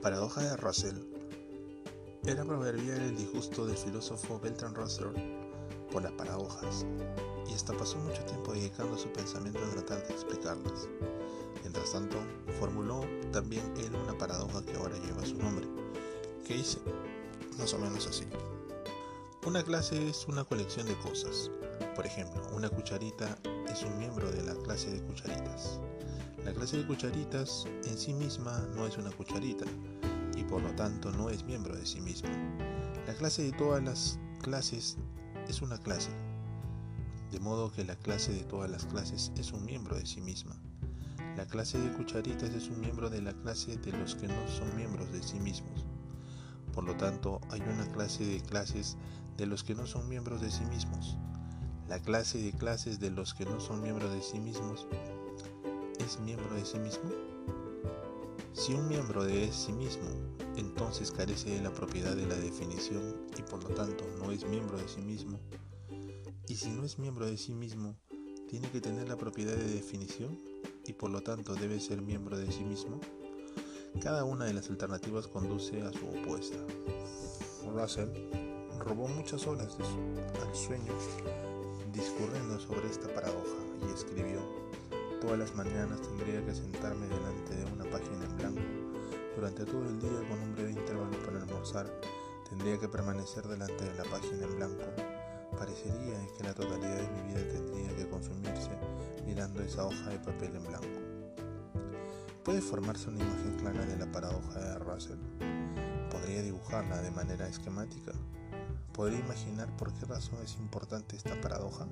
paradoja de Russell era proverbial el disgusto del filósofo Bertrand Russell por las paradojas, y hasta pasó mucho tiempo dedicando su pensamiento a tratar de explicarlas. Mientras tanto, formuló también él una paradoja que ahora lleva su nombre, que dice más o menos así. Una clase es una colección de cosas. Por ejemplo, una cucharita es un miembro de la clase de cucharitas. La clase de cucharitas en sí misma no es una cucharita y por lo tanto no es miembro de sí misma. La clase de todas las clases es una clase, de modo que la clase de todas las clases es un miembro de sí misma. La clase de cucharitas es un miembro de la clase de los que no son miembros de sí mismos. Por lo tanto, hay una clase de clases de los que no son miembros de sí mismos. La clase de clases de los que no son miembros de sí mismos es miembro de sí mismo? Si un miembro de sí mismo entonces carece de la propiedad de la definición y por lo tanto no es miembro de sí mismo, y si no es miembro de sí mismo, tiene que tener la propiedad de definición y por lo tanto debe ser miembro de sí mismo, cada una de las alternativas conduce a su opuesta. Russell robó muchas horas de su, sueño discurriendo Todas las mañanas tendría que sentarme delante de una página en blanco. Durante todo el día, con un breve intervalo para almorzar, tendría que permanecer delante de la página en blanco. Parecería que la totalidad de mi vida tendría que consumirse mirando esa hoja de papel en blanco. ¿Puede formarse una imagen clara de la paradoja de Russell? ¿Podría dibujarla de manera esquemática? ¿Podría imaginar por qué razón es importante esta paradoja?